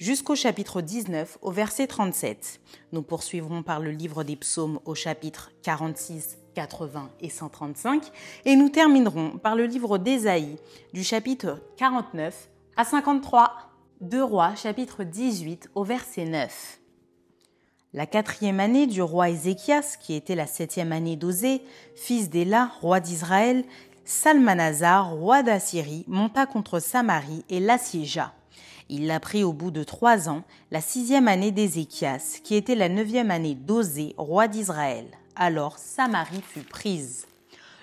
jusqu'au chapitre 19 au verset 37. Nous poursuivrons par le livre des psaumes au chapitre 46, 80 et 135 et nous terminerons par le livre d'Ésaïe du chapitre 49 à 53. Deux rois chapitre 18 au verset 9. La quatrième année du roi Ézéchias, qui était la septième année d'Osée, fils d'Éla, roi d'Israël, Salmanazar, roi d'Assyrie, monta contre Samarie et l'assiégea. Il l'apprit au bout de trois ans, la sixième année d'Ézéchias, qui était la neuvième année d'Osée, roi d'Israël. Alors Samarie fut prise.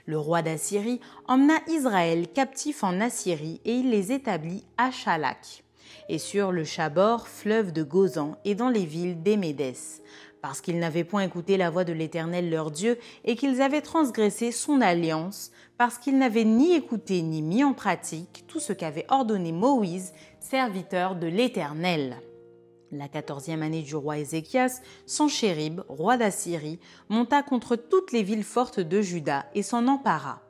Le roi d'Assyrie emmena Israël captif en Assyrie et il les établit à Chalak, et sur le Chabor, fleuve de Gozan, et dans les villes d'Émédès, parce qu'ils n'avaient point écouté la voix de l'Éternel leur Dieu, et qu'ils avaient transgressé son alliance, parce qu'ils n'avaient ni écouté ni mis en pratique tout ce qu'avait ordonné Moïse, serviteur de l'Éternel. La quatorzième année du roi Ézéchias, Sanchérib, roi d'Assyrie, monta contre toutes les villes fortes de Juda et s'en empara.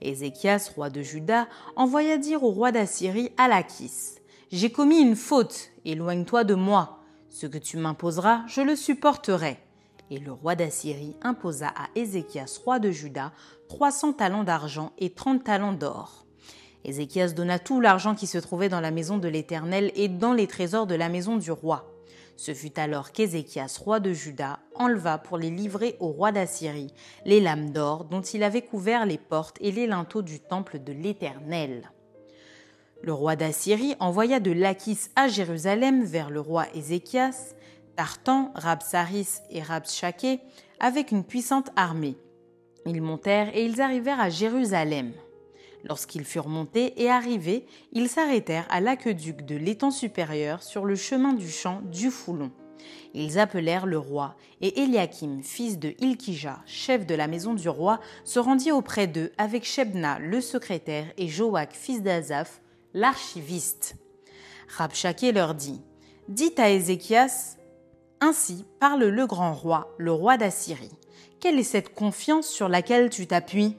Ézéchias, roi de Juda, envoya dire au roi d'Assyrie à Lachis J'ai commis une faute, éloigne-toi de moi. Ce que tu m'imposeras, je le supporterai. Et le roi d'Assyrie imposa à Ézéchias, roi de Juda, trois cents talents d'argent et trente talents d'or. Ézéchias donna tout l'argent qui se trouvait dans la maison de l'Éternel et dans les trésors de la maison du roi. Ce fut alors qu'Ézéchias, roi de Juda, enleva pour les livrer au roi d'Assyrie les lames d'or dont il avait couvert les portes et les linteaux du temple de l'Éternel. Le roi d'Assyrie envoya de Lachis à Jérusalem vers le roi Ézéchias, Tartan, Rabsaris et Rabshaké avec une puissante armée. Ils montèrent et ils arrivèrent à Jérusalem. Lorsqu'ils furent montés et arrivés, ils s'arrêtèrent à l'aqueduc de l'étang supérieur sur le chemin du champ du Foulon. Ils appelèrent le roi, et Eliakim, fils de Ilkija, chef de la maison du roi, se rendit auprès d'eux avec Shebna, le secrétaire, et Joach, fils d'Azaph, l'archiviste. Rabshaké leur dit Dites à Ézéchias Ainsi parle le grand roi, le roi d'Assyrie. Quelle est cette confiance sur laquelle tu t'appuies?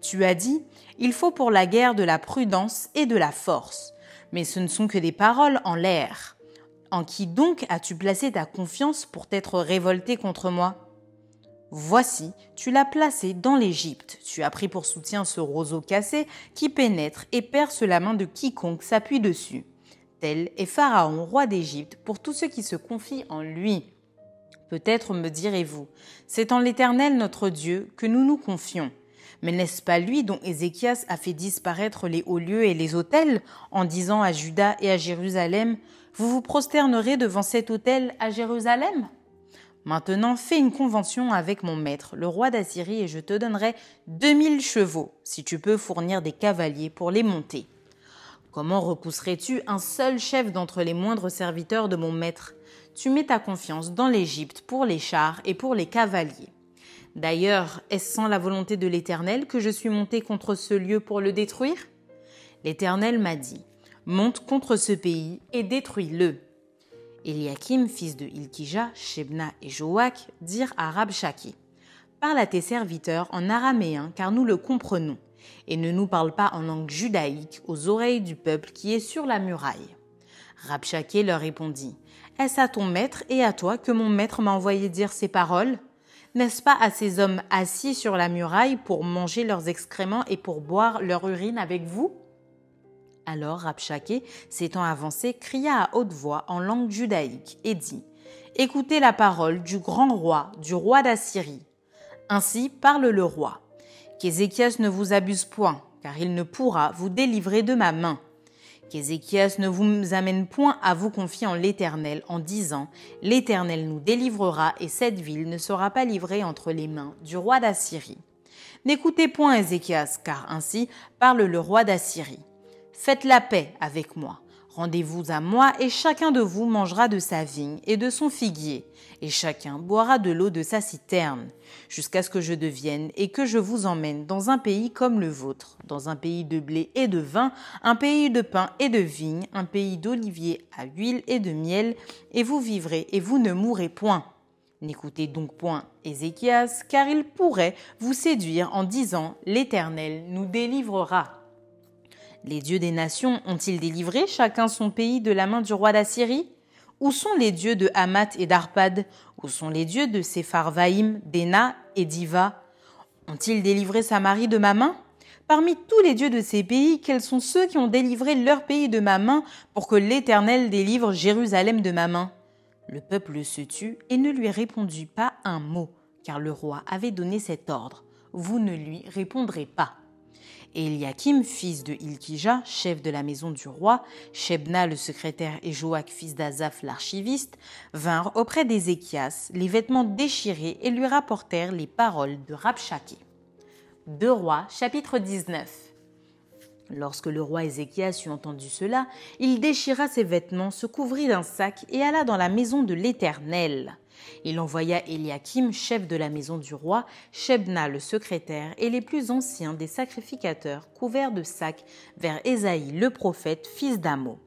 Tu as dit il faut pour la guerre de la prudence et de la force. Mais ce ne sont que des paroles en l'air. En qui donc as-tu placé ta confiance pour t'être révolté contre moi? Voici, tu l'as placé dans l'Égypte. Tu as pris pour soutien ce roseau cassé qui pénètre et perce la main de quiconque s'appuie dessus. Tel est Pharaon, roi d'Égypte, pour tous ceux qui se confient en lui. Peut-être me direz-vous, c'est en l'Éternel notre Dieu que nous nous confions. Mais n'est-ce pas lui dont Ézéchias a fait disparaître les hauts lieux et les autels, en disant à Juda et à Jérusalem, Vous vous prosternerez devant cet autel à Jérusalem? Maintenant fais une convention avec mon maître, le roi d'Assyrie, et je te donnerai deux mille chevaux, si tu peux fournir des cavaliers pour les monter. Comment repousserais-tu un seul chef d'entre les moindres serviteurs de mon maître? Tu mets ta confiance dans l'Égypte pour les chars et pour les cavaliers. D'ailleurs, est-ce sans la volonté de l'Éternel que je suis monté contre ce lieu pour le détruire? L'Éternel m'a dit, monte contre ce pays et détruis-le. Eliakim, fils de Ilkija, Shebna et Joach, dirent à Rabshaki, Parle à tes serviteurs en araméen car nous le comprenons, et ne nous parle pas en langue judaïque aux oreilles du peuple qui est sur la muraille. Rabshakeh leur répondit Est-ce à ton maître et à toi que mon maître m'a envoyé dire ces paroles? N'est-ce pas à ces hommes assis sur la muraille pour manger leurs excréments et pour boire leur urine avec vous? Alors Rabshakeh, s'étant avancé, cria à haute voix en langue judaïque et dit Écoutez la parole du grand roi, du roi d'Assyrie. Ainsi parle le roi. Qu'Ézéchias ne vous abuse point, car il ne pourra vous délivrer de ma main qu'Ézéchias ne vous amène point à vous confier en l'Éternel en disant L'Éternel nous délivrera et cette ville ne sera pas livrée entre les mains du roi d'Assyrie. N'écoutez point Ézéchias, car ainsi parle le roi d'Assyrie. Faites la paix avec moi. Rendez-vous à moi et chacun de vous mangera de sa vigne et de son figuier, et chacun boira de l'eau de sa citerne, jusqu'à ce que je devienne et que je vous emmène dans un pays comme le vôtre, dans un pays de blé et de vin, un pays de pain et de vigne, un pays d'olivier à huile et de miel, et vous vivrez et vous ne mourrez point. N'écoutez donc point Ézéchias, car il pourrait vous séduire en disant L'Éternel nous délivrera. Les dieux des nations ont-ils délivré chacun son pays de la main du roi d'Assyrie? Où sont les dieux de Hamath et d'Arpad? Où sont les dieux de Sepharvaïm, d'Ena et d'Iva Ont-ils délivré Samarie de ma main? Parmi tous les dieux de ces pays, quels sont ceux qui ont délivré leur pays de ma main pour que l'Éternel délivre Jérusalem de ma main? Le peuple se tut et ne lui répondit pas un mot, car le roi avait donné cet ordre. Vous ne lui répondrez pas. Et Eliakim, fils de Ilkija, chef de la maison du roi, Shebna le secrétaire et Joach, fils d'Azaph l'archiviste, vinrent auprès d'Ézéchias, les vêtements déchirés, et lui rapportèrent les paroles de Rabshakeh. 2 Rois, chapitre 19. Lorsque le roi Ézéchias eut entendu cela, il déchira ses vêtements, se couvrit d'un sac et alla dans la maison de l'Éternel. Il envoya Eliakim, chef de la maison du roi, Shebna le secrétaire et les plus anciens des sacrificateurs couverts de sacs vers Ésaïe le prophète, fils d'Amo.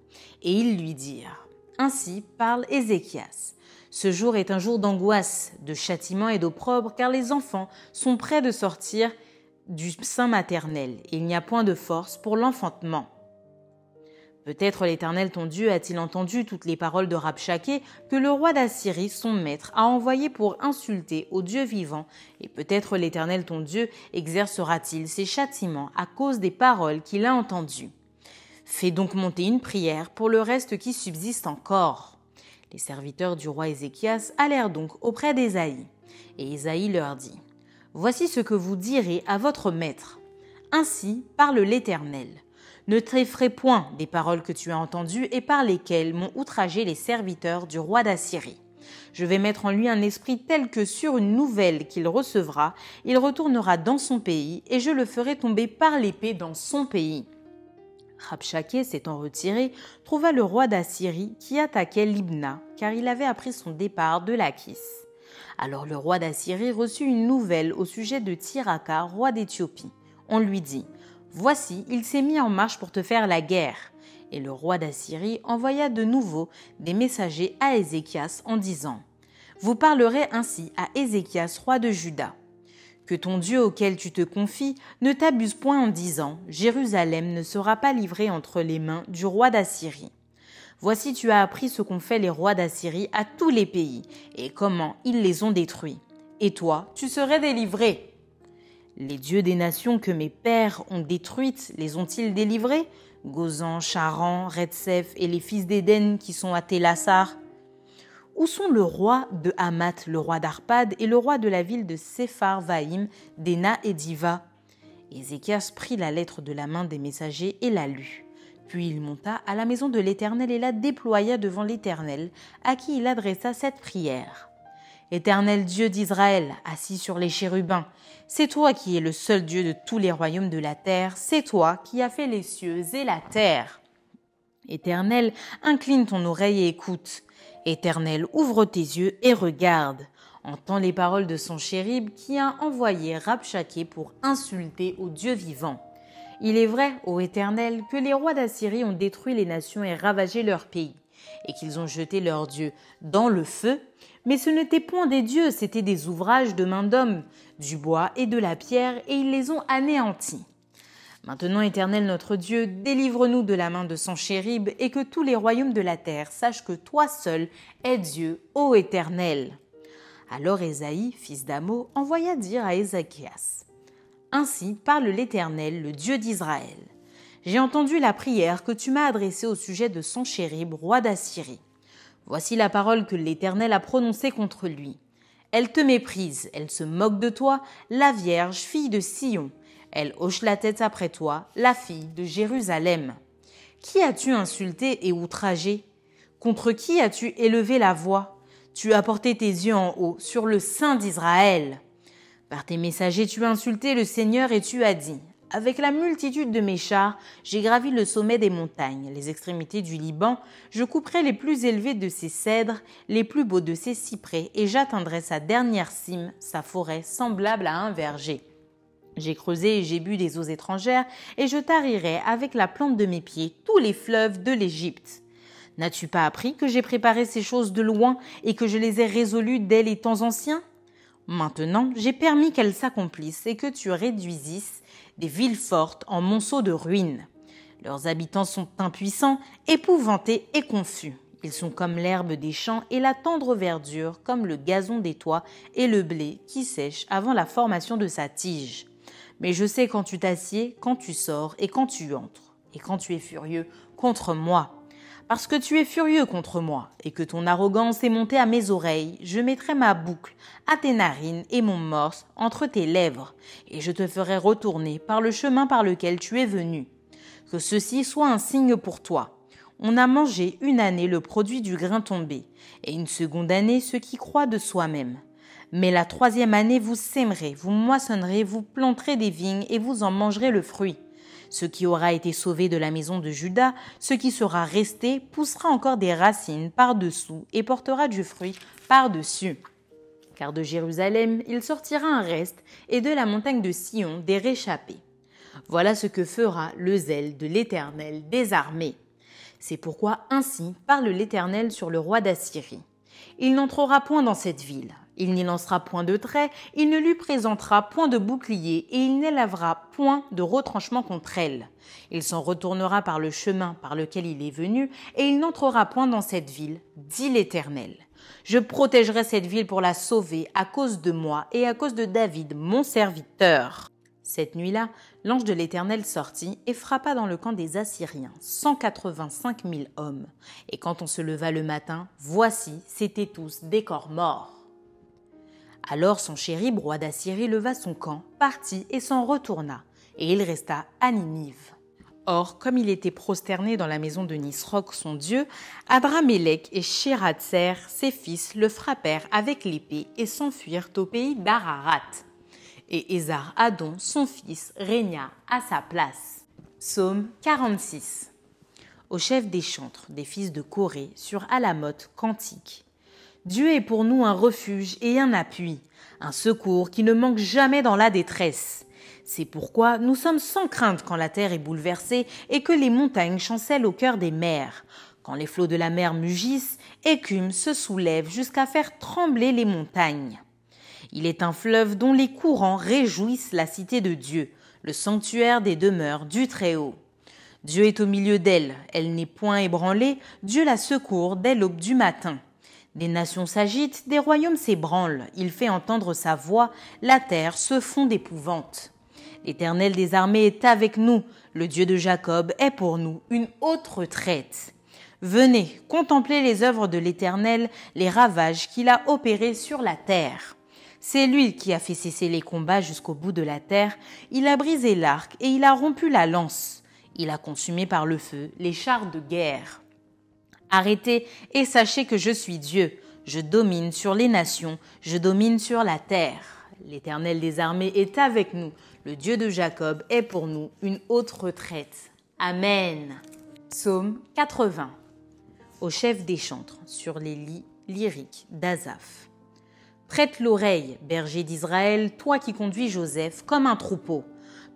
Et ils lui dirent Ainsi parle Ézéchias. Ce jour est un jour d'angoisse, de châtiment et d'opprobre, car les enfants sont près de sortir du sein maternel, il n'y a point de force pour l'enfantement. Peut-être l'Éternel ton Dieu a-t-il entendu toutes les paroles de Rabshakeh que le roi d'Assyrie, son maître, a envoyé pour insulter au Dieu vivant, et peut-être l'Éternel ton Dieu exercera-t-il ses châtiments à cause des paroles qu'il a entendues. Fais donc monter une prière pour le reste qui subsiste encore. Les serviteurs du roi Ézéchias allèrent donc auprès d'Ésaïe, et Ésaïe leur dit Voici ce que vous direz à votre maître. Ainsi parle l'Éternel. Ne t'effraie point des paroles que tu as entendues et par lesquelles m'ont outragé les serviteurs du roi d'Assyrie. Je vais mettre en lui un esprit tel que sur une nouvelle qu'il recevra, il retournera dans son pays, et je le ferai tomber par l'épée dans son pays. Rabshakeh, s'étant retiré, trouva le roi d'Assyrie qui attaquait Libna, car il avait appris son départ de Lachis. Alors le roi d'Assyrie reçut une nouvelle au sujet de Tiraka, roi d'Éthiopie. On lui dit Voici, il s'est mis en marche pour te faire la guerre. Et le roi d'Assyrie envoya de nouveau des messagers à Ézéchias en disant Vous parlerez ainsi à Ézéchias, roi de Juda. Que ton Dieu auquel tu te confies ne t'abuse point en disant Jérusalem ne sera pas livrée entre les mains du roi d'Assyrie. Voici tu as appris ce qu'ont fait les rois d'Assyrie à tous les pays, et comment ils les ont détruits. Et toi, tu serais délivré. Les dieux des nations que mes pères ont détruites, les ont-ils délivrés? Gozan, Charan, Retsef et les fils d'Éden qui sont à Télassar Où sont le roi de Hamath, le roi d'Arpad et le roi de la ville de Sepharvaïm, d'Ena et d'Iva Ézéchias prit la lettre de la main des messagers et la lut. Puis il monta à la maison de l'Éternel et la déploya devant l'Éternel, à qui il adressa cette prière. Éternel Dieu d'Israël, assis sur les chérubins, c'est toi qui es le seul Dieu de tous les royaumes de la terre, c'est toi qui as fait les cieux et la terre. Éternel, incline ton oreille et écoute. Éternel, ouvre tes yeux et regarde. Entends les paroles de son chérib qui a envoyé Rabshakeh pour insulter au Dieu vivant. Il est vrai, ô Éternel, que les rois d'Assyrie ont détruit les nations et ravagé leur pays, et qu'ils ont jeté leurs dieux dans le feu mais ce n'étaient point des dieux, c'étaient des ouvrages de main d'homme, du bois et de la pierre, et ils les ont anéantis. Maintenant, Éternel notre Dieu, délivre-nous de la main de Sanchérib et que tous les royaumes de la terre sachent que toi seul es Dieu, ô Éternel. Alors Ésaïe, fils d'Amo, envoya dire à Ézéchias Ainsi parle l'Éternel, le Dieu d'Israël. J'ai entendu la prière que tu m'as adressée au sujet de Sanchérib, roi d'Assyrie. Voici la parole que l'Éternel a prononcée contre lui. Elle te méprise, elle se moque de toi, la Vierge, fille de Sion. Elle hoche la tête après toi, la fille de Jérusalem. Qui as-tu insulté et outragé? Contre qui as-tu élevé la voix? Tu as porté tes yeux en haut sur le sein d'Israël. Par tes messagers tu as insulté le Seigneur et tu as dit avec la multitude de mes chars, j'ai gravi le sommet des montagnes, les extrémités du Liban, je couperai les plus élevés de ses cèdres, les plus beaux de ses cyprès, et j'atteindrai sa dernière cime, sa forêt semblable à un verger. J'ai creusé et j'ai bu des eaux étrangères, et je tarirai avec la plante de mes pieds tous les fleuves de l'Égypte. N'as-tu pas appris que j'ai préparé ces choses de loin et que je les ai résolues dès les temps anciens? Maintenant, j'ai permis qu'elles s'accomplissent et que tu réduisisses des villes fortes en monceaux de ruines. Leurs habitants sont impuissants, épouvantés et confus. Ils sont comme l'herbe des champs et la tendre verdure, comme le gazon des toits et le blé qui sèche avant la formation de sa tige. Mais je sais quand tu t'assieds, quand tu sors et quand tu entres, et quand tu es furieux contre moi. Parce que tu es furieux contre moi, et que ton arrogance est montée à mes oreilles, je mettrai ma boucle à tes narines et mon morse entre tes lèvres, et je te ferai retourner par le chemin par lequel tu es venu. Que ceci soit un signe pour toi. On a mangé une année le produit du grain tombé, et une seconde année ce qui croit de soi-même. Mais la troisième année, vous sèmerez, vous moissonnerez, vous planterez des vignes et vous en mangerez le fruit. Ce qui aura été sauvé de la maison de Judas, ce qui sera resté, poussera encore des racines par-dessous et portera du fruit par-dessus. Car de Jérusalem, il sortira un reste, et de la montagne de Sion des réchappés. Voilà ce que fera le zèle de l'Éternel des armées. C'est pourquoi ainsi parle l'Éternel sur le roi d'Assyrie. Il n'entrera point dans cette ville, il n'y lancera point de trait, il ne lui présentera point de bouclier, et il n'élèvera point de retranchement contre elle. Il s'en retournera par le chemin par lequel il est venu, et il n'entrera point dans cette ville, dit l'Éternel. Je protégerai cette ville pour la sauver à cause de moi et à cause de David, mon serviteur. Cette nuit-là, l'ange de l'Éternel sortit et frappa dans le camp des Assyriens cent quatre-vingt-cinq mille hommes. Et quand on se leva le matin, voici, c'étaient tous des corps morts. Alors son chéri, roi d'Assyrie, leva son camp, partit et s'en retourna, et il resta à Ninive. Or, comme il était prosterné dans la maison de Nisroch, son dieu, Adramélec et Shiratser, ses fils, le frappèrent avec l'épée et s'enfuirent au pays d'Ararat. Et Ézar Adon, son fils, régna à sa place. Psaume 46 Au chef des chantres, des fils de Corée, sur Alamoth, cantique. Dieu est pour nous un refuge et un appui, un secours qui ne manque jamais dans la détresse. C'est pourquoi nous sommes sans crainte quand la terre est bouleversée et que les montagnes chancellent au cœur des mers. Quand les flots de la mer mugissent, écume se soulève jusqu'à faire trembler les montagnes. Il est un fleuve dont les courants réjouissent la cité de Dieu, le sanctuaire des demeures du Très-Haut. Dieu est au milieu d'elle, elle n'est point ébranlée, Dieu la secourt dès l'aube du matin. Des nations s'agitent, des royaumes s'ébranlent, il fait entendre sa voix, la terre se fond d'épouvante. L'Éternel des armées est avec nous, le Dieu de Jacob est pour nous une haute retraite. Venez, contemplez les œuvres de l'Éternel, les ravages qu'il a opérés sur la terre. C'est lui qui a fait cesser les combats jusqu'au bout de la terre, il a brisé l'arc et il a rompu la lance, il a consumé par le feu les chars de guerre. Arrêtez et sachez que je suis Dieu. Je domine sur les nations, je domine sur la terre. L'Éternel des armées est avec nous. Le Dieu de Jacob est pour nous une haute retraite. Amen. Psaume 80. Au chef des chantres, sur les lits lyriques d'Azaph. Prête l'oreille, berger d'Israël, toi qui conduis Joseph comme un troupeau.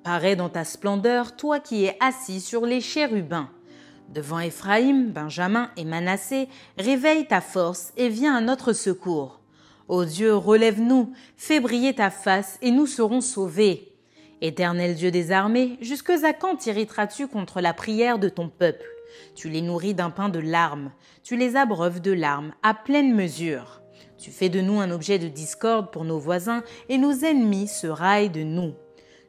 Parais dans ta splendeur, toi qui es assis sur les chérubins. Devant Éphraïm, Benjamin et Manassé, réveille ta force et viens à notre secours. Ô Dieu, relève-nous, fais briller ta face et nous serons sauvés. Éternel Dieu des armées, jusque à quand t'irriteras-tu contre la prière de ton peuple? Tu les nourris d'un pain de larmes, tu les abreuves de larmes à pleine mesure. Tu fais de nous un objet de discorde pour nos voisins et nos ennemis se raillent de nous.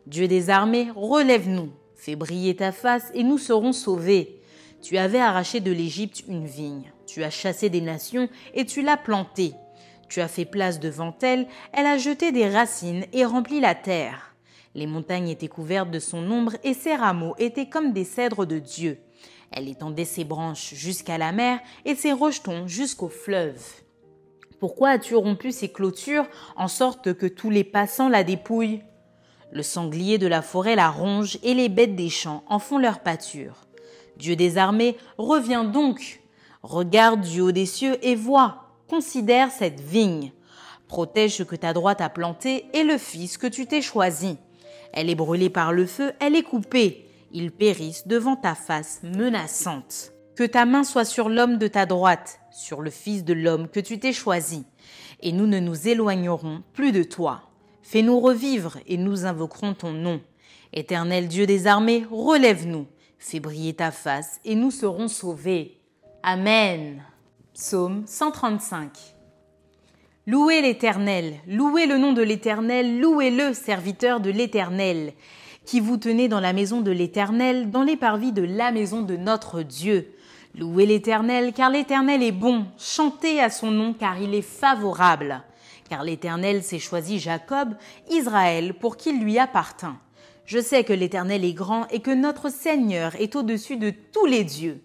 Dieu des armées, relève-nous, fais briller ta face et nous serons sauvés. Tu avais arraché de l'Égypte une vigne, tu as chassé des nations et tu l'as plantée. Tu as fait place devant elle, elle a jeté des racines et rempli la terre. Les montagnes étaient couvertes de son ombre et ses rameaux étaient comme des cèdres de Dieu. Elle étendait ses branches jusqu'à la mer et ses rejetons jusqu'au fleuve. Pourquoi as-tu rompu ses clôtures en sorte que tous les passants la dépouillent? Le sanglier de la forêt la ronge et les bêtes des champs en font leur pâture. Dieu des armées, reviens donc. Regarde du haut des cieux et vois, considère cette vigne. Protège ce que ta droite a planté et le fils que tu t'es choisi. Elle est brûlée par le feu, elle est coupée. Ils périssent devant ta face menaçante. Que ta main soit sur l'homme de ta droite, sur le fils de l'homme que tu t'es choisi. Et nous ne nous éloignerons plus de toi. Fais-nous revivre et nous invoquerons ton nom. Éternel Dieu des armées, relève-nous. Fais briller ta face et nous serons sauvés. Amen. Psaume 135. Louez l'Éternel, louez le nom de l'Éternel, louez-le, serviteur de l'Éternel, qui vous tenez dans la maison de l'Éternel, dans les parvis de la maison de notre Dieu. Louez l'Éternel, car l'Éternel est bon, chantez à son nom, car il est favorable. Car l'Éternel s'est choisi Jacob, Israël, pour qu'il lui appartint. Je sais que l'Éternel est grand et que notre Seigneur est au-dessus de tous les dieux.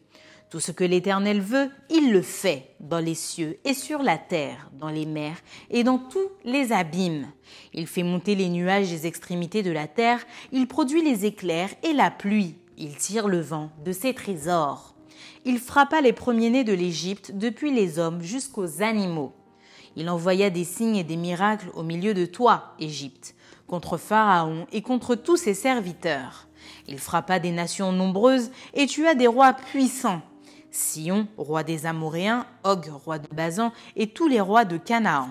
Tout ce que l'Éternel veut, il le fait dans les cieux et sur la terre, dans les mers et dans tous les abîmes. Il fait monter les nuages des extrémités de la terre, il produit les éclairs et la pluie, il tire le vent de ses trésors. Il frappa les premiers-nés de l'Égypte depuis les hommes jusqu'aux animaux. Il envoya des signes et des miracles au milieu de toi, Égypte, contre Pharaon et contre tous ses serviteurs. Il frappa des nations nombreuses et tua des rois puissants Sion, roi des Amoréens, Og, roi de Bazan, et tous les rois de Canaan.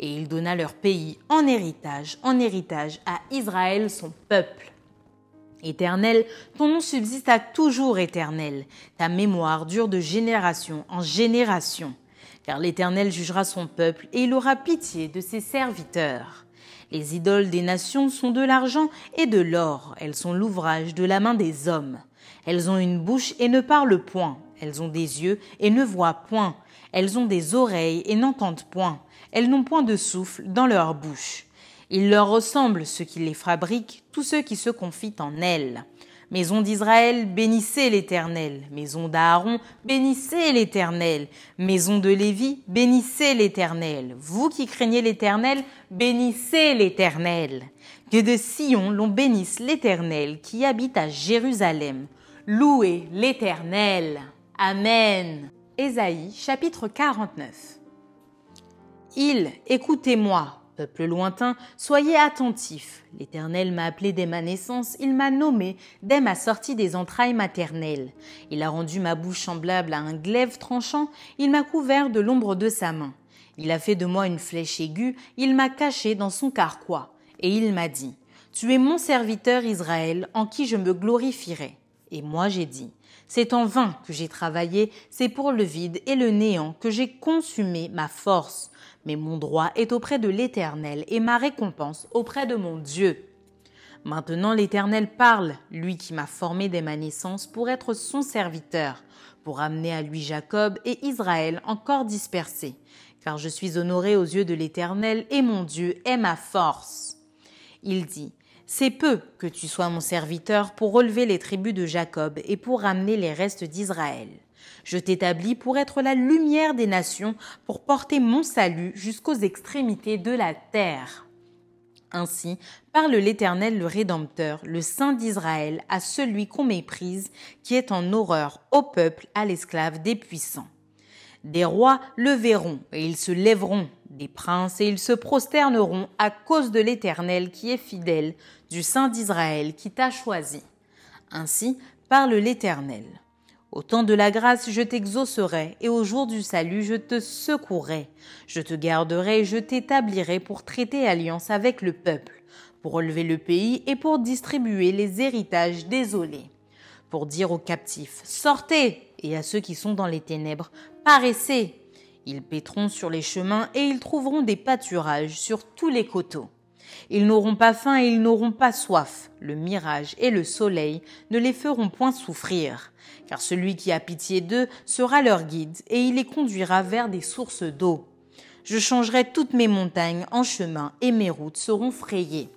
Et il donna leur pays en héritage, en héritage à Israël son peuple. Éternel, ton nom subsiste à toujours éternel, ta mémoire dure de génération en génération. Car l'Éternel jugera son peuple et il aura pitié de ses serviteurs. Les idoles des nations sont de l'argent et de l'or, elles sont l'ouvrage de la main des hommes. Elles ont une bouche et ne parlent point, elles ont des yeux et ne voient point. Elles ont des oreilles et n'entendent point. Elles n'ont point de souffle dans leur bouche. Il leur ressemble ceux qui les fabriquent, tous ceux qui se confient en elles. Maison d'Israël, bénissez l'Éternel. Maison d'Aaron, bénissez l'Éternel. Maison de Lévi, bénissez l'Éternel. Vous qui craignez l'Éternel, bénissez l'Éternel. Que de Sion l'on bénisse l'Éternel qui habite à Jérusalem. Louez l'Éternel. Amen. Ésaïe chapitre 49. Il, écoutez-moi, peuple lointain, soyez attentifs. L'Éternel m'a appelé dès ma naissance, il m'a nommé dès ma sortie des entrailles maternelles. Il a rendu ma bouche semblable à un glaive tranchant, il m'a couvert de l'ombre de sa main. Il a fait de moi une flèche aiguë, il m'a caché dans son carquois, et il m'a dit, Tu es mon serviteur Israël, en qui je me glorifierai. Et moi j'ai dit, c'est en vain que j'ai travaillé, c'est pour le vide et le néant que j'ai consumé ma force. Mais mon droit est auprès de l'Éternel et ma récompense auprès de mon Dieu. Maintenant l'Éternel parle, lui qui m'a formé dès ma naissance pour être son serviteur, pour amener à lui Jacob et Israël encore dispersés, car je suis honoré aux yeux de l'Éternel et mon Dieu est ma force. Il dit, c'est peu que tu sois mon serviteur pour relever les tribus de Jacob et pour ramener les restes d'Israël. Je t'établis pour être la lumière des nations, pour porter mon salut jusqu'aux extrémités de la terre. Ainsi parle l'Éternel le Rédempteur, le Saint d'Israël, à celui qu'on méprise, qui est en horreur au peuple, à l'esclave des puissants. Des rois le verront, et ils se lèveront, des princes, et ils se prosterneront à cause de l'Éternel qui est fidèle, du Saint d'Israël qui t'a choisi. Ainsi parle l'Éternel. Au temps de la grâce, je t'exaucerai, et au jour du salut, je te secourrai. Je te garderai et je t'établirai pour traiter alliance avec le peuple, pour relever le pays et pour distribuer les héritages désolés, pour dire aux captifs Sortez et à ceux qui sont dans les ténèbres Paraissez Ils péteront sur les chemins et ils trouveront des pâturages sur tous les coteaux. Ils n'auront pas faim et ils n'auront pas soif. Le mirage et le soleil ne les feront point souffrir, car celui qui a pitié d'eux sera leur guide et il les conduira vers des sources d'eau. Je changerai toutes mes montagnes en chemin et mes routes seront frayées.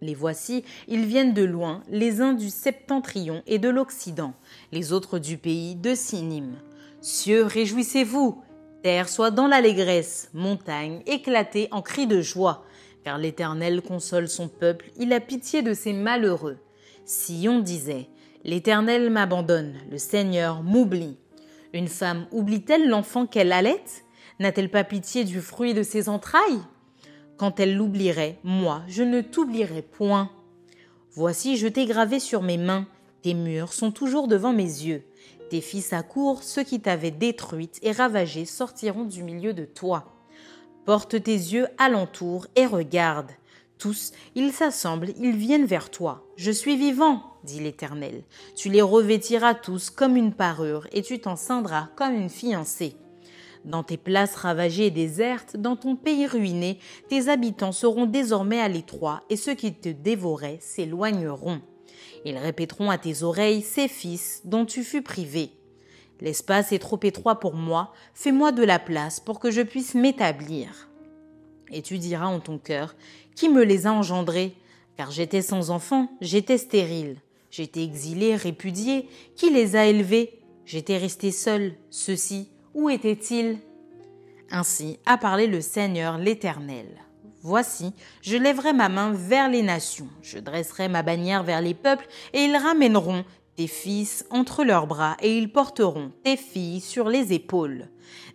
Les voici, ils viennent de loin, les uns du septentrion et de l'Occident, les autres du pays de Sinim. Cieux, réjouissez-vous, terre soit dans l'allégresse, montagne éclatez en cris de joie, car l'Éternel console son peuple, il a pitié de ses malheureux. Sion disait, L'Éternel m'abandonne, le Seigneur m'oublie. Une femme oublie-t-elle l'enfant qu'elle allait? N'a-t-elle pas pitié du fruit de ses entrailles? Quand elle l'oublierait, moi, je ne t'oublierai point. Voici, je t'ai gravé sur mes mains, tes murs sont toujours devant mes yeux. Tes fils accourent, ceux qui t'avaient détruite et ravagée sortiront du milieu de toi. Porte tes yeux alentour et regarde. Tous, ils s'assemblent, ils viennent vers toi. Je suis vivant, dit l'Éternel. Tu les revêtiras tous comme une parure, et tu t'en ceindras comme une fiancée. Dans tes places ravagées et désertes, dans ton pays ruiné, tes habitants seront désormais à l'étroit, et ceux qui te dévoraient s'éloigneront. Ils répéteront à tes oreilles ces fils dont tu fus privé. L'espace est trop étroit pour moi, fais-moi de la place pour que je puisse m'établir. Et tu diras en ton cœur, qui me les a engendrés? Car j'étais sans enfant, j'étais stérile, j'étais exilé, répudié, qui les a élevés? J'étais resté seul, ceux-ci, où était-il Ainsi a parlé le Seigneur l'Éternel. Voici, je lèverai ma main vers les nations, je dresserai ma bannière vers les peuples, et ils ramèneront tes fils entre leurs bras, et ils porteront tes filles sur les épaules.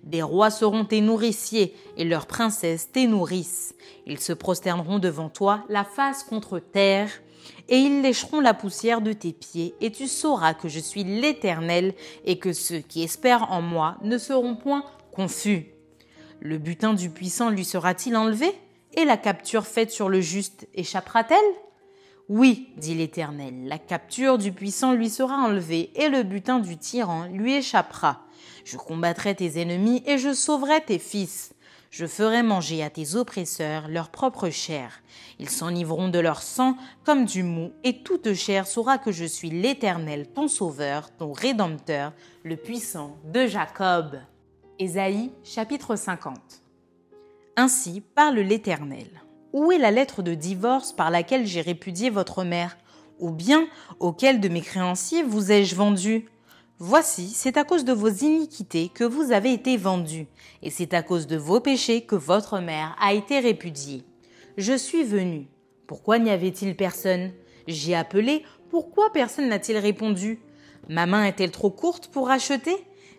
Des rois seront tes nourriciers, et leurs princesses tes nourrices. Ils se prosterneront devant toi, la face contre terre, et ils lécheront la poussière de tes pieds, et tu sauras que je suis l'Éternel, et que ceux qui espèrent en moi ne seront point confus. Le butin du puissant lui sera-t-il enlevé? Et la capture faite sur le juste échappera-t-elle? Oui, dit l'Éternel, la capture du puissant lui sera enlevée, et le butin du tyran lui échappera. Je combattrai tes ennemis, et je sauverai tes fils. Je ferai manger à tes oppresseurs leur propre chair. Ils s'enivreront de leur sang comme du mou, et toute chair saura que je suis l'Éternel, ton Sauveur, ton Rédempteur, le puissant de Jacob. Ésaïe chapitre 50 Ainsi parle l'Éternel. Où est la lettre de divorce par laquelle j'ai répudié votre mère Ou bien auquel de mes créanciers vous ai-je vendu Voici, c'est à cause de vos iniquités que vous avez été vendus, et c'est à cause de vos péchés que votre mère a été répudiée. Je suis venu. Pourquoi n'y avait-il personne J'ai appelé. Pourquoi personne n'a-t-il répondu Ma main est-elle trop courte pour acheter?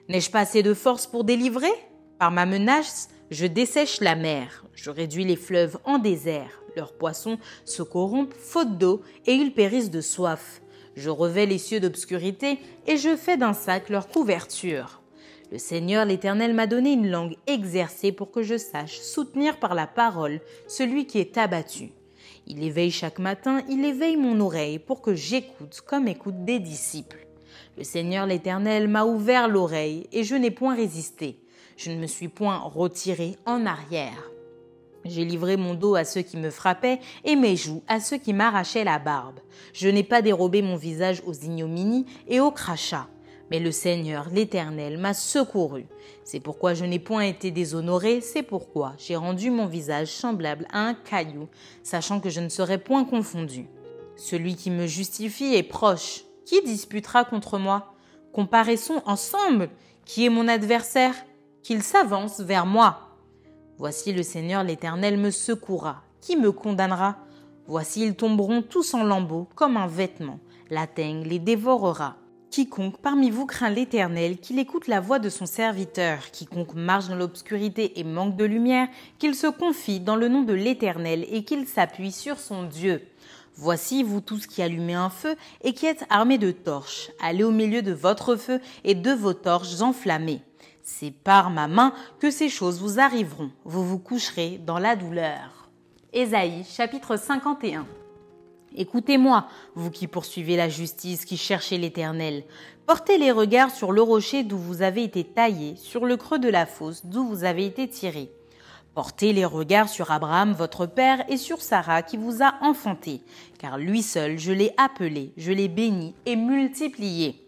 N'ai-je pas assez de force pour délivrer? Par ma menace, je dessèche la mer, je réduis les fleuves en désert, leurs poissons se corrompent faute d'eau et ils périssent de soif. Je revais les cieux d'obscurité et je fais d'un sac leur couverture. Le Seigneur l'Éternel m'a donné une langue exercée pour que je sache soutenir par la parole celui qui est abattu. Il éveille chaque matin, il éveille mon oreille pour que j'écoute comme écoutent des disciples. Le Seigneur l'Éternel m'a ouvert l'oreille et je n'ai point résisté. Je ne me suis point retiré en arrière. J'ai livré mon dos à ceux qui me frappaient et mes joues à ceux qui m'arrachaient la barbe. Je n'ai pas dérobé mon visage aux ignominies et aux crachats. Mais le Seigneur, l'Éternel, m'a secouru. C'est pourquoi je n'ai point été déshonoré, c'est pourquoi j'ai rendu mon visage semblable à un caillou, sachant que je ne serai point confondu. Celui qui me justifie est proche. Qui disputera contre moi? Comparaissons ensemble. Qui est mon adversaire? Qu'il s'avance vers moi. Voici le Seigneur l'Éternel me secourra. Qui me condamnera? Voici ils tomberont tous en lambeaux comme un vêtement. La teigne les dévorera. Quiconque parmi vous craint l'Éternel, qu'il écoute la voix de son serviteur, quiconque marche dans l'obscurité et manque de lumière, qu'il se confie dans le nom de l'Éternel et qu'il s'appuie sur son Dieu. Voici vous tous qui allumez un feu et qui êtes armés de torches, allez au milieu de votre feu et de vos torches enflammées. C'est par ma main que ces choses vous arriveront. Vous vous coucherez dans la douleur. Ésaïe chapitre 51 Écoutez-moi, vous qui poursuivez la justice, qui cherchez l'Éternel. Portez les regards sur le rocher d'où vous avez été taillé, sur le creux de la fosse d'où vous avez été tiré. Portez les regards sur Abraham, votre père, et sur Sarah, qui vous a enfanté, car lui seul, je l'ai appelé, je l'ai béni et multiplié.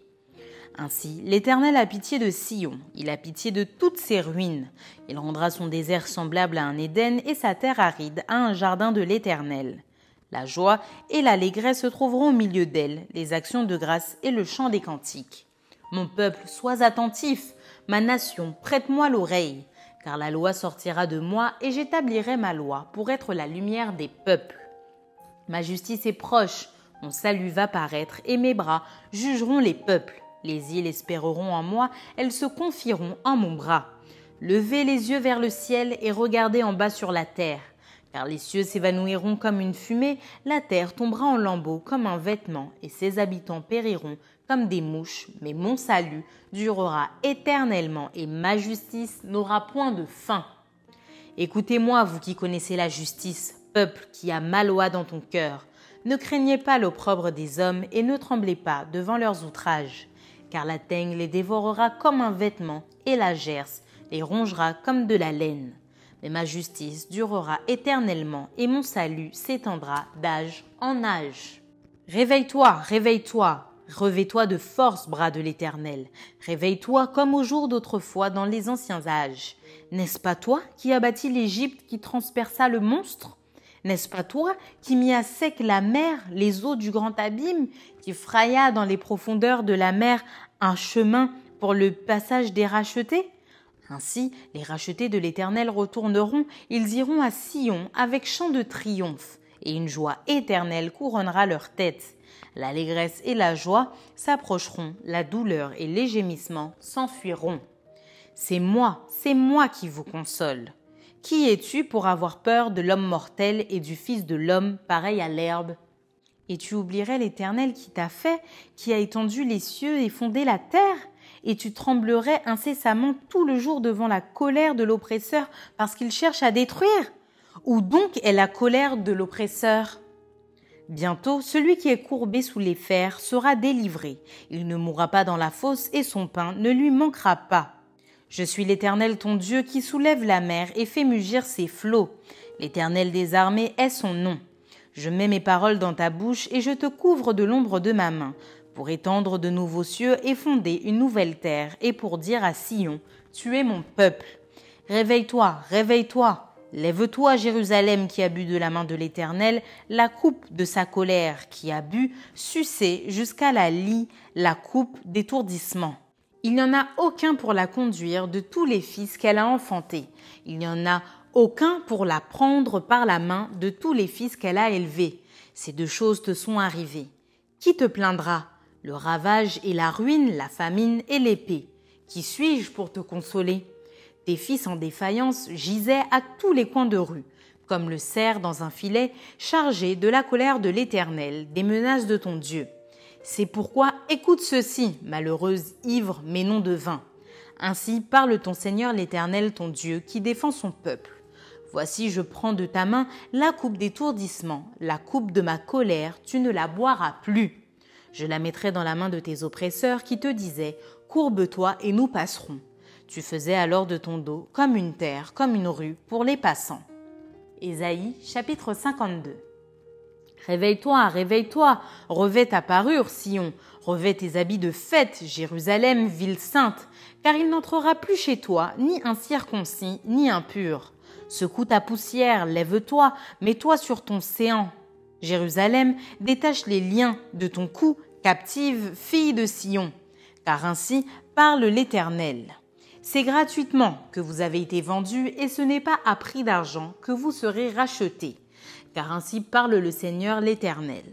Ainsi, l'Éternel a pitié de Sion, il a pitié de toutes ses ruines. Il rendra son désert semblable à un Éden et sa terre aride à un jardin de l'Éternel. La joie et l'allégresse se trouveront au milieu d'elle, les actions de grâce et le chant des cantiques. Mon peuple, sois attentif, ma nation, prête-moi l'oreille, car la loi sortira de moi et j'établirai ma loi pour être la lumière des peuples. Ma justice est proche, mon salut va paraître et mes bras jugeront les peuples. Les îles espéreront en moi, elles se confieront en mon bras. Levez les yeux vers le ciel et regardez en bas sur la terre car les cieux s'évanouiront comme une fumée, la terre tombera en lambeaux comme un vêtement, et ses habitants périront comme des mouches, mais mon salut durera éternellement, et ma justice n'aura point de fin. Écoutez-moi, vous qui connaissez la justice, peuple qui a Maloa dans ton cœur. Ne craignez pas l'opprobre des hommes, et ne tremblez pas devant leurs outrages, car la teigne les dévorera comme un vêtement, et la gerce les rongera comme de la laine mais ma justice durera éternellement et mon salut s'étendra d'âge en âge. Réveille-toi, réveille-toi, revais-toi de force, bras de l'Éternel. Réveille-toi comme au jour d'autrefois dans les anciens âges. N'est-ce pas toi qui bâti l'Égypte qui transperça le monstre? N'est-ce pas toi qui mis à sec la mer, les eaux du grand abîme, qui fraya dans les profondeurs de la mer un chemin pour le passage des rachetés? Ainsi, les rachetés de l'Éternel retourneront, ils iront à Sion avec chant de triomphe, et une joie éternelle couronnera leur tête. L'allégresse et la joie s'approcheront, la douleur et les gémissements s'enfuiront. C'est moi, c'est moi qui vous console. Qui es-tu pour avoir peur de l'homme mortel et du Fils de l'homme pareil à l'herbe? Et tu oublierais l'Éternel qui t'a fait, qui a étendu les cieux et fondé la terre et tu tremblerais incessamment tout le jour devant la colère de l'oppresseur parce qu'il cherche à détruire Où donc est la colère de l'oppresseur? Bientôt, celui qui est courbé sous les fers sera délivré. Il ne mourra pas dans la fosse et son pain ne lui manquera pas. Je suis l'Éternel ton Dieu qui soulève la mer et fait mugir ses flots. L'Éternel des armées est son nom. Je mets mes paroles dans ta bouche et je te couvre de l'ombre de ma main pour étendre de nouveaux cieux et fonder une nouvelle terre, et pour dire à Sion, Tu es mon peuple. Réveille-toi, réveille-toi. Lève-toi, Jérusalem, qui a bu de la main de l'Éternel la coupe de sa colère, qui a bu, sucé jusqu'à la lie, la coupe d'étourdissement. Il n'y en a aucun pour la conduire de tous les fils qu'elle a enfantés. Il n'y en a aucun pour la prendre par la main de tous les fils qu'elle a élevés. Ces deux choses te sont arrivées. Qui te plaindra? Le ravage et la ruine, la famine et l'épée. Qui suis-je pour te consoler? Tes fils en défaillance gisaient à tous les coins de rue, comme le cerf dans un filet chargé de la colère de l'Éternel, des menaces de ton Dieu. C'est pourquoi écoute ceci, malheureuse ivre mais non de vin. Ainsi parle ton Seigneur l'Éternel ton Dieu qui défend son peuple. Voici je prends de ta main la coupe d'étourdissement, la coupe de ma colère, tu ne la boiras plus. Je la mettrai dans la main de tes oppresseurs qui te disaient Courbe-toi et nous passerons. Tu faisais alors de ton dos comme une terre, comme une rue pour les passants. Ésaïe chapitre 52 Réveille-toi, réveille-toi, revêt ta parure, Sion, revêt tes habits de fête, Jérusalem, ville sainte, car il n'entrera plus chez toi ni un circoncis, ni impur. Secoue ta poussière, lève-toi, mets-toi sur ton séant, Jérusalem, détache les liens de ton cou, captive fille de Sion, car ainsi parle l'Éternel. C'est gratuitement que vous avez été vendus et ce n'est pas à prix d'argent que vous serez rachetés, car ainsi parle le Seigneur l'Éternel.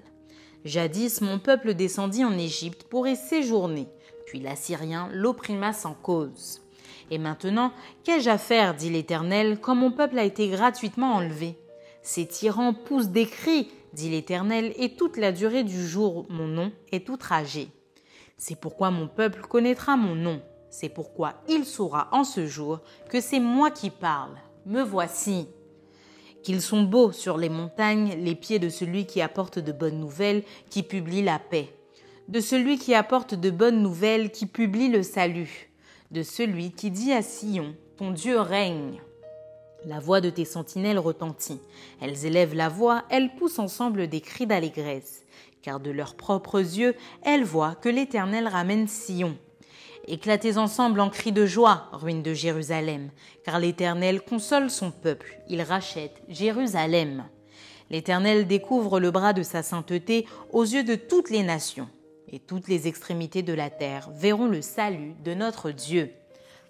Jadis mon peuple descendit en Égypte pour y séjourner, puis l'Assyrien l'opprima sans cause. Et maintenant, qu'ai-je à faire, dit l'Éternel, quand mon peuple a été gratuitement enlevé? Ces tyrans poussent des cris dit l'Éternel, et toute la durée du jour mon nom est outragé. C'est pourquoi mon peuple connaîtra mon nom, c'est pourquoi il saura en ce jour que c'est moi qui parle. Me voici. Qu'ils sont beaux sur les montagnes les pieds de celui qui apporte de bonnes nouvelles, qui publie la paix, de celui qui apporte de bonnes nouvelles, qui publie le salut, de celui qui dit à Sion, ton Dieu règne. La voix de tes sentinelles retentit. Elles élèvent la voix, elles poussent ensemble des cris d'allégresse, car de leurs propres yeux, elles voient que l'Éternel ramène Sion. Éclatez ensemble en cris de joie, ruines de Jérusalem, car l'Éternel console son peuple, il rachète Jérusalem. L'Éternel découvre le bras de sa sainteté aux yeux de toutes les nations, et toutes les extrémités de la terre verront le salut de notre Dieu.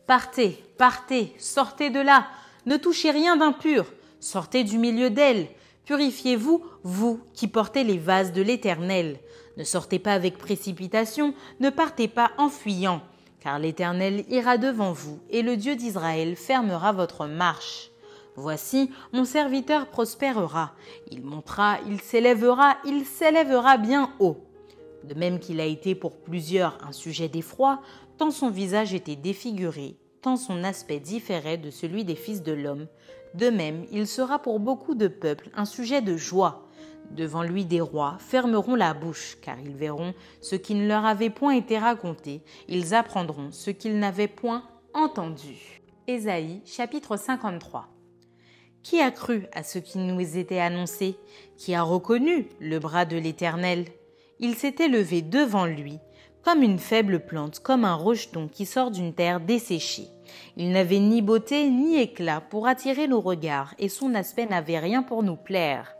Partez, partez, sortez de là, ne touchez rien d'impur, sortez du milieu d'elle, purifiez-vous, vous qui portez les vases de l'Éternel. Ne sortez pas avec précipitation, ne partez pas en fuyant, car l'Éternel ira devant vous, et le Dieu d'Israël fermera votre marche. Voici, mon serviteur prospérera, il montera, il s'élèvera, il s'élèvera bien haut. De même qu'il a été pour plusieurs un sujet d'effroi, tant son visage était défiguré, tant son aspect différait de celui des fils de l'homme, de même il sera pour beaucoup de peuples un sujet de joie, Devant lui des rois fermeront la bouche, car ils verront ce qui ne leur avait point été raconté, ils apprendront ce qu'ils n'avaient point entendu. Ésaïe chapitre 53 Qui a cru à ce qui nous était annoncé? Qui a reconnu le bras de l'Éternel? Il s'était levé devant lui, comme une faible plante, comme un rejeton qui sort d'une terre desséchée. Il n'avait ni beauté ni éclat pour attirer nos regards, et son aspect n'avait rien pour nous plaire.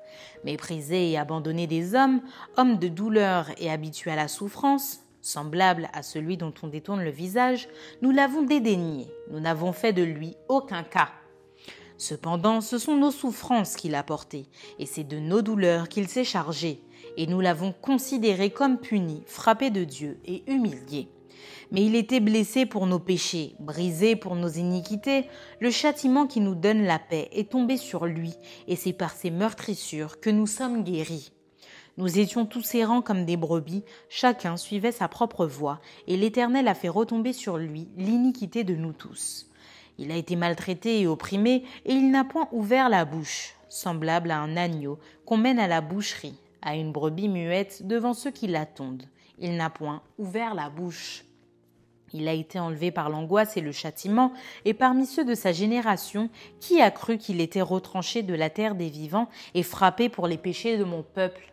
Méprisé et abandonné des hommes, homme de douleur et habitué à la souffrance, semblable à celui dont on détourne le visage, nous l'avons dédaigné, nous n'avons fait de lui aucun cas. Cependant, ce sont nos souffrances qu'il a portées, et c'est de nos douleurs qu'il s'est chargé, et nous l'avons considéré comme puni, frappé de Dieu et humilié mais il était blessé pour nos péchés, brisé pour nos iniquités. Le châtiment qui nous donne la paix est tombé sur lui, et c'est par ses meurtrissures que nous sommes guéris. Nous étions tous errants comme des brebis, chacun suivait sa propre voie, et l'Éternel a fait retomber sur lui l'iniquité de nous tous. Il a été maltraité et opprimé, et il n'a point ouvert la bouche, semblable à un agneau qu'on mène à la boucherie, à une brebis muette devant ceux qui l'attendent. Il n'a point ouvert la bouche. Il a été enlevé par l'angoisse et le châtiment, et parmi ceux de sa génération, qui a cru qu'il était retranché de la terre des vivants et frappé pour les péchés de mon peuple?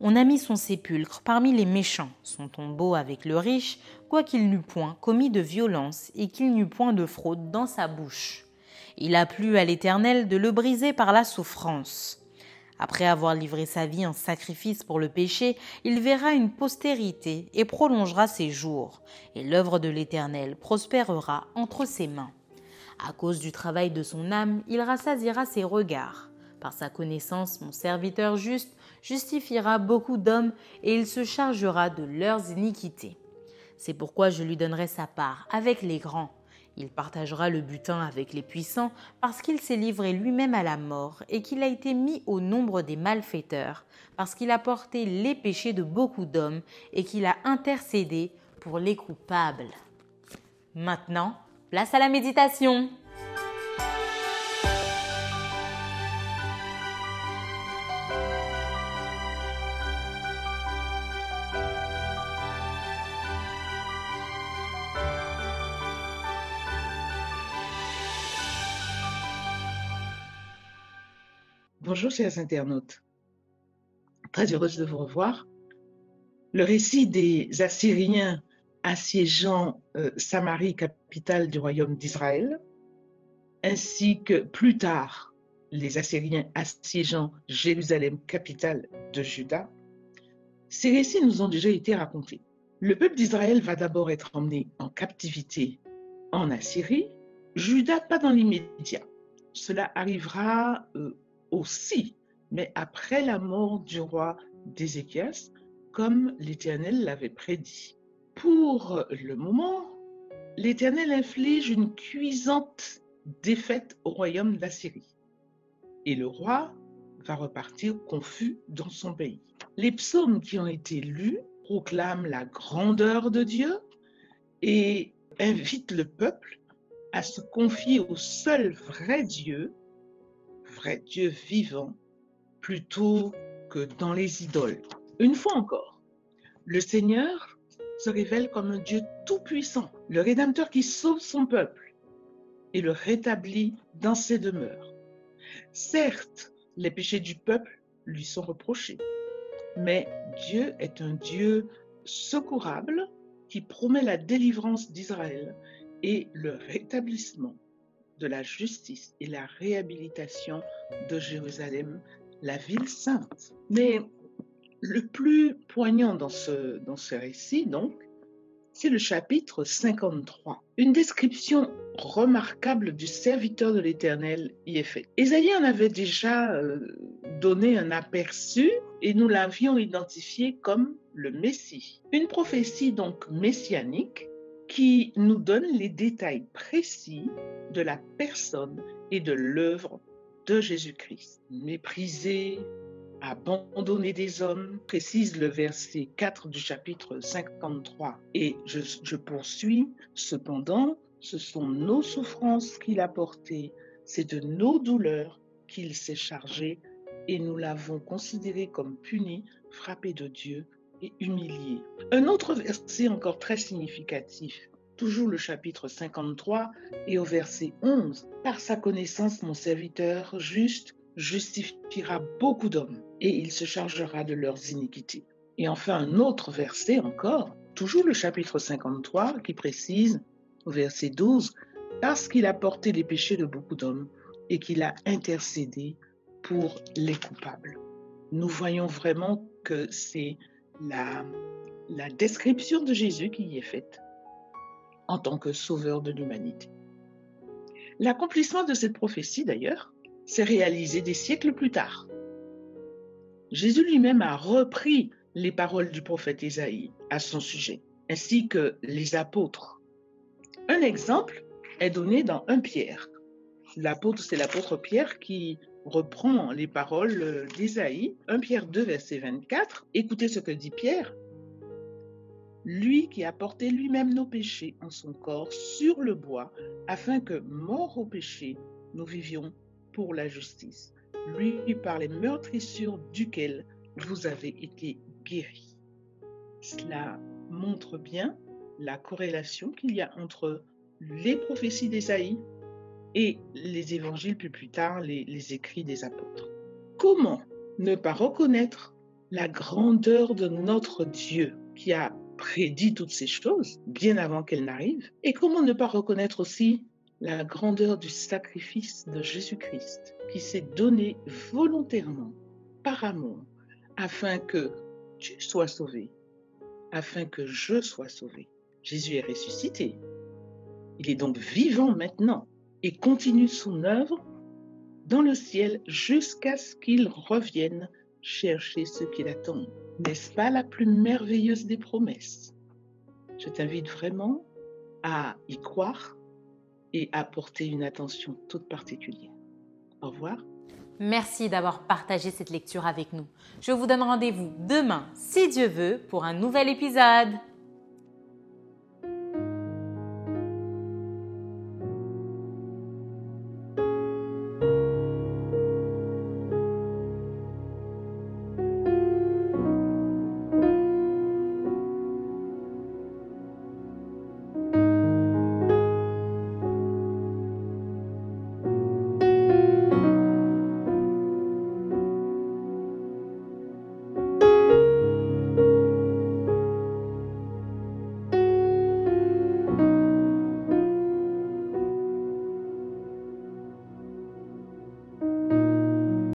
On a mis son sépulcre parmi les méchants, son tombeau avec le riche, quoiqu'il n'eût point commis de violence et qu'il n'eût point de fraude dans sa bouche. Il a plu à l'Éternel de le briser par la souffrance. Après avoir livré sa vie en sacrifice pour le péché, il verra une postérité et prolongera ses jours, et l'œuvre de l'Éternel prospérera entre ses mains. À cause du travail de son âme, il rassasiera ses regards. Par sa connaissance, mon serviteur juste justifiera beaucoup d'hommes et il se chargera de leurs iniquités. C'est pourquoi je lui donnerai sa part avec les grands il partagera le butin avec les puissants parce qu'il s'est livré lui-même à la mort et qu'il a été mis au nombre des malfaiteurs, parce qu'il a porté les péchés de beaucoup d'hommes et qu'il a intercédé pour les coupables. Maintenant, place à la méditation. Bonjour chers internautes. Très heureuse de vous revoir. Le récit des Assyriens assiégeant euh, Samarie, capitale du royaume d'Israël, ainsi que plus tard les Assyriens assiégeant Jérusalem, capitale de Juda, ces récits nous ont déjà été racontés. Le peuple d'Israël va d'abord être emmené en captivité en Assyrie, Juda pas dans l'immédiat. Cela arrivera euh, aussi, mais après la mort du roi d'Ézéchias, comme l'Éternel l'avait prédit. Pour le moment, l'Éternel inflige une cuisante défaite au royaume d'Assyrie. Et le roi va repartir confus dans son pays. Les psaumes qui ont été lus proclament la grandeur de Dieu et invitent le peuple à se confier au seul vrai Dieu vrai Dieu vivant plutôt que dans les idoles. Une fois encore, le Seigneur se révèle comme un Dieu tout-puissant, le Rédempteur qui sauve son peuple et le rétablit dans ses demeures. Certes, les péchés du peuple lui sont reprochés, mais Dieu est un Dieu secourable qui promet la délivrance d'Israël et le rétablissement de la justice et la réhabilitation de Jérusalem, la ville sainte. Mais le plus poignant dans ce, dans ce récit, donc, c'est le chapitre 53. Une description remarquable du serviteur de l'Éternel y est faite. Ésaïe en avait déjà euh, donné un aperçu et nous l'avions identifié comme le Messie. Une prophétie donc messianique qui nous donne les détails précis de la personne et de l'œuvre de Jésus-Christ. Méprisé, abandonné des hommes, précise le verset 4 du chapitre 53. Et je, je poursuis, cependant, ce sont nos souffrances qu'il a portées, c'est de nos douleurs qu'il s'est chargé, et nous l'avons considéré comme puni, frappé de Dieu humilié. Un autre verset encore très significatif, toujours le chapitre 53 et au verset 11. Par sa connaissance, mon serviteur juste justifiera beaucoup d'hommes et il se chargera de leurs iniquités. Et enfin, un autre verset encore, toujours le chapitre 53, qui précise au verset 12, parce qu'il a porté les péchés de beaucoup d'hommes et qu'il a intercédé pour les coupables. Nous voyons vraiment que c'est la, description de Jésus qui y est faite en tant que sauveur de l'humanité. L'accomplissement de cette prophétie, d'ailleurs, s'est réalisé des siècles plus tard. Jésus lui-même a repris les paroles du prophète Isaïe à son sujet, ainsi que les apôtres. Un exemple est donné dans 1 Pierre. L'apôtre, c'est l'apôtre Pierre qui reprend les paroles d'Isaïe, 1 Pierre 2, verset 24. Écoutez ce que dit Pierre. Lui qui a porté lui-même nos péchés en son corps sur le bois, afin que, mort au péché, nous vivions pour la justice. Lui par les meurtrissures duquel vous avez été guéris. Cela montre bien la corrélation qu'il y a entre les prophéties d'Ésaïe et les évangiles, plus tard les écrits des apôtres. Comment ne pas reconnaître la grandeur de notre Dieu qui a prédit toutes ces choses bien avant qu'elles n'arrivent? Et comment ne pas reconnaître aussi la grandeur du sacrifice de Jésus-Christ qui s'est donné volontairement par amour afin que tu sois sauvé, afin que je sois sauvé? Jésus est ressuscité. Il est donc vivant maintenant et continue son œuvre dans le ciel jusqu'à ce qu'il revienne chercher ceux qui l'attendent. N'est-ce pas la plus merveilleuse des promesses? Je t'invite vraiment à y croire et à porter une attention toute particulière. Au revoir. Merci d'avoir partagé cette lecture avec nous. Je vous donne rendez-vous demain, si Dieu veut, pour un nouvel épisode.